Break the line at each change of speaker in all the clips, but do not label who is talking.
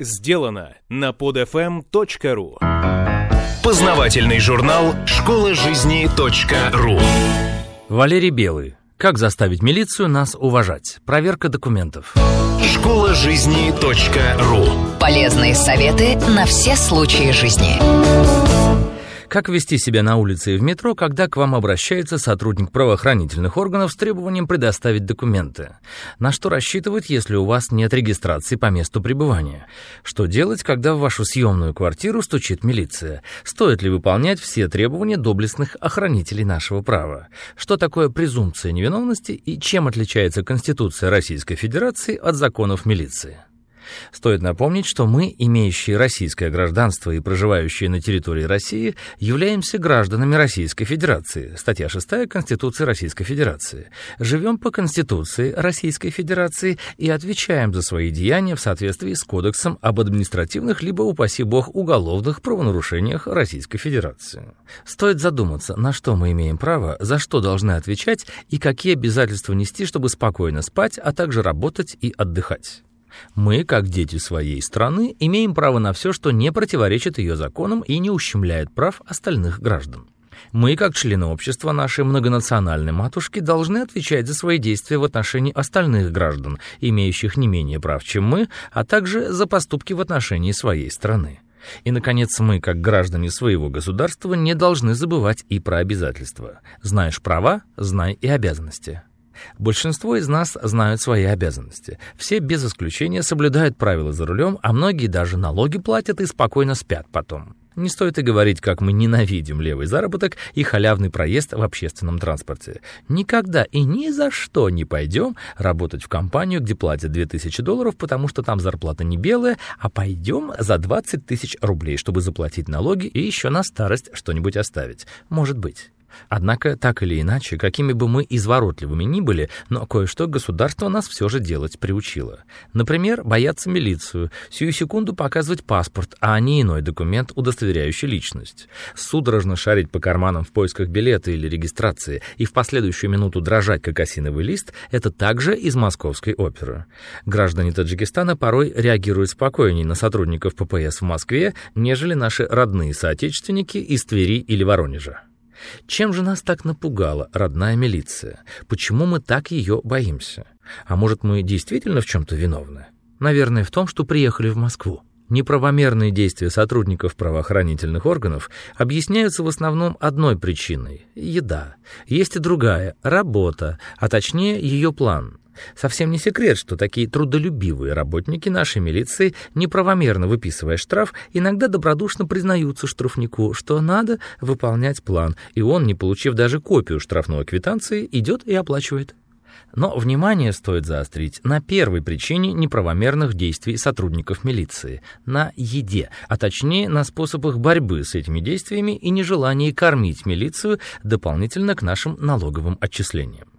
сделано на podfm.ru
Познавательный журнал «Школа жизни .ру»
Валерий Белый. Как заставить милицию нас уважать? Проверка документов.
Школа жизни .ру
Полезные советы на все случаи жизни.
Как вести себя на улице и в метро, когда к вам обращается сотрудник правоохранительных органов с требованием предоставить документы? На что рассчитывать, если у вас нет регистрации по месту пребывания? Что делать, когда в вашу съемную квартиру стучит милиция? Стоит ли выполнять все требования доблестных охранителей нашего права? Что такое презумпция невиновности и чем отличается Конституция Российской Федерации от законов милиции? Стоит напомнить, что мы, имеющие российское гражданство и проживающие на территории России, являемся гражданами Российской Федерации, статья 6 Конституции Российской Федерации. Живем по Конституции Российской Федерации и отвечаем за свои деяния в соответствии с Кодексом об административных либо, упаси бог, уголовных правонарушениях Российской Федерации. Стоит задуматься, на что мы имеем право, за что должны отвечать и какие обязательства нести, чтобы спокойно спать, а также работать и отдыхать. Мы, как дети своей страны, имеем право на все, что не противоречит ее законам и не ущемляет прав остальных граждан. Мы, как члены общества нашей многонациональной матушки, должны отвечать за свои действия в отношении остальных граждан, имеющих не менее прав, чем мы, а также за поступки в отношении своей страны. И, наконец, мы, как граждане своего государства, не должны забывать и про обязательства. Знаешь права, знай и обязанности. Большинство из нас знают свои обязанности. Все без исключения соблюдают правила за рулем, а многие даже налоги платят и спокойно спят потом. Не стоит и говорить, как мы ненавидим левый заработок и халявный проезд в общественном транспорте. Никогда и ни за что не пойдем работать в компанию, где платят 2000 долларов, потому что там зарплата не белая, а пойдем за 20 тысяч рублей, чтобы заплатить налоги и еще на старость что-нибудь оставить. Может быть. Однако, так или иначе, какими бы мы изворотливыми ни были, но кое-что государство нас все же делать приучило. Например, бояться милицию, сию секунду показывать паспорт, а не иной документ, удостоверяющий личность. Судорожно шарить по карманам в поисках билета или регистрации и в последующую минуту дрожать, как осиновый лист, это также из московской оперы. Граждане Таджикистана порой реагируют спокойнее на сотрудников ППС в Москве, нежели наши родные соотечественники из Твери или Воронежа. Чем же нас так напугала родная милиция? Почему мы так ее боимся? А может, мы действительно в чем-то виновны? Наверное, в том, что приехали в Москву. Неправомерные действия сотрудников правоохранительных органов объясняются в основном одной причиной – еда. Есть и другая – работа, а точнее ее план. Совсем не секрет, что такие трудолюбивые работники нашей милиции, неправомерно выписывая штраф, иногда добродушно признаются штрафнику, что надо выполнять план, и он, не получив даже копию штрафной квитанции, идет и оплачивает. Но внимание стоит заострить на первой причине неправомерных действий сотрудников милиции – на еде, а точнее на способах борьбы с этими действиями и нежелании кормить милицию дополнительно к нашим налоговым отчислениям.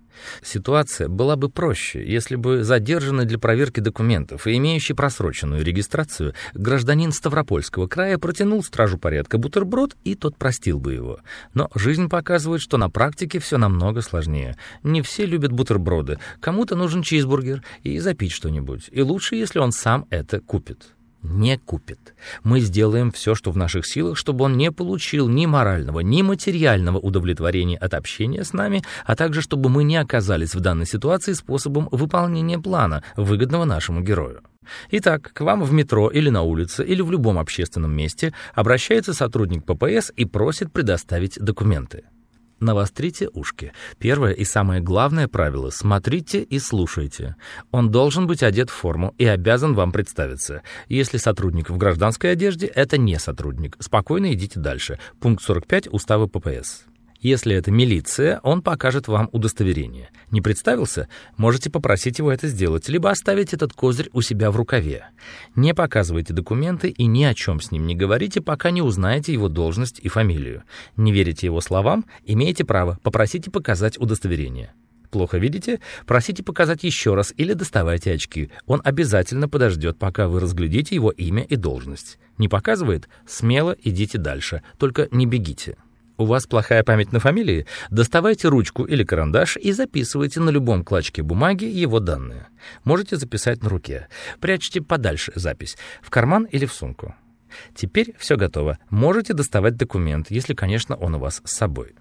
Ситуация была бы проще, если бы задержанный для проверки документов и имеющий просроченную регистрацию гражданин Ставропольского края протянул стражу порядка бутерброд, и тот простил бы его. Но жизнь показывает, что на практике все намного сложнее. Не все любят бутерброды, кому-то нужен чизбургер и запить что-нибудь, и лучше, если он сам это купит не купит. Мы сделаем все, что в наших силах, чтобы он не получил ни морального, ни материального удовлетворения от общения с нами, а также чтобы мы не оказались в данной ситуации способом выполнения плана, выгодного нашему герою. Итак, к вам в метро или на улице или в любом общественном месте обращается сотрудник ППС и просит предоставить документы. Навострите ушки. Первое и самое главное правило — смотрите и слушайте. Он должен быть одет в форму и обязан вам представиться. Если сотрудник в гражданской одежде, это не сотрудник. Спокойно идите дальше. Пункт 45 Устава ППС. Если это милиция, он покажет вам удостоверение. Не представился? Можете попросить его это сделать, либо оставить этот козырь у себя в рукаве. Не показывайте документы и ни о чем с ним не говорите, пока не узнаете его должность и фамилию. Не верите его словам? Имеете право, попросите показать удостоверение. Плохо видите? Просите показать еще раз или доставайте очки. Он обязательно подождет, пока вы разглядите его имя и должность. Не показывает? Смело идите дальше, только не бегите. У вас плохая память на фамилии? Доставайте ручку или карандаш и записывайте на любом клочке бумаги его данные. Можете записать на руке. Прячьте подальше запись, в карман или в сумку. Теперь все готово. Можете доставать документ, если, конечно, он у вас с собой.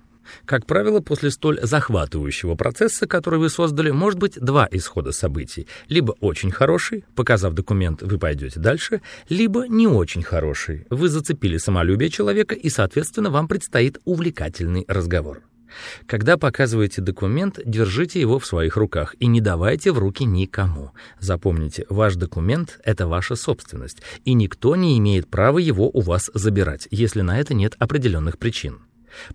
Как правило, после столь захватывающего процесса, который вы создали, может быть два исхода событий. Либо очень хороший, показав документ, вы пойдете дальше, либо не очень хороший. Вы зацепили самолюбие человека, и, соответственно, вам предстоит увлекательный разговор. Когда показываете документ, держите его в своих руках и не давайте в руки никому. Запомните, ваш документ — это ваша собственность, и никто не имеет права его у вас забирать, если на это нет определенных причин.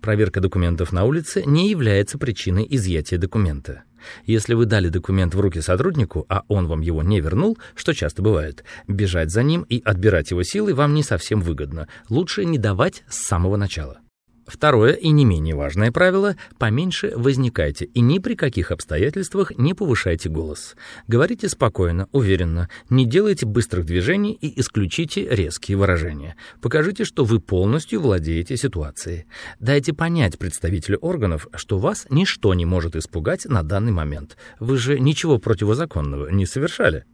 Проверка документов на улице не является причиной изъятия документа. Если вы дали документ в руки сотруднику, а он вам его не вернул, что часто бывает, бежать за ним и отбирать его силы вам не совсем выгодно. Лучше не давать с самого начала. Второе и не менее важное правило – поменьше возникайте и ни при каких обстоятельствах не повышайте голос. Говорите спокойно, уверенно, не делайте быстрых движений и исключите резкие выражения. Покажите, что вы полностью владеете ситуацией. Дайте понять представителю органов, что вас ничто не может испугать на данный момент. Вы же ничего противозаконного не совершали.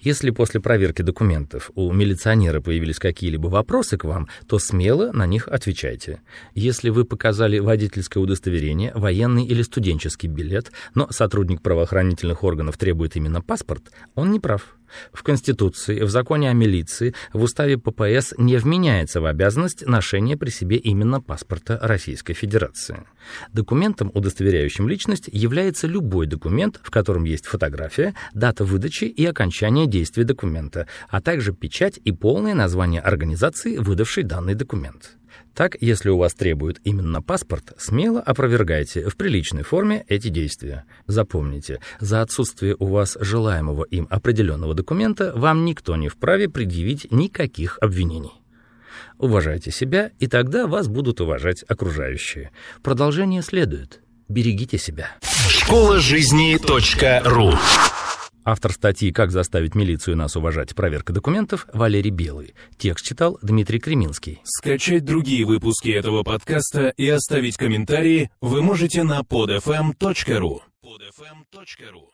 Если после проверки документов у милиционера появились какие-либо вопросы к вам, то смело на них отвечайте. Если вы показали водительское удостоверение, военный или студенческий билет, но сотрудник правоохранительных органов требует именно паспорт, он не прав. В Конституции, в законе о милиции, в уставе ППС не вменяется в обязанность ношения при себе именно паспорта Российской Федерации. Документом, удостоверяющим личность, является любой документ, в котором есть фотография, дата выдачи и окончание действия документа, а также печать и полное название организации, выдавшей данный документ. Так, если у вас требуют именно паспорт, смело опровергайте в приличной форме эти действия. Запомните, за отсутствие у вас желаемого им определенного документа вам никто не вправе предъявить никаких обвинений. Уважайте себя, и тогда вас будут уважать окружающие. Продолжение следует. Берегите себя.
Школа жизни .ру
Автор статьи «Как заставить милицию нас уважать. Проверка документов» Валерий Белый. Текст читал Дмитрий Креминский.
Скачать другие выпуски этого подкаста и оставить комментарии вы можете на podfm.ru. podfm.ru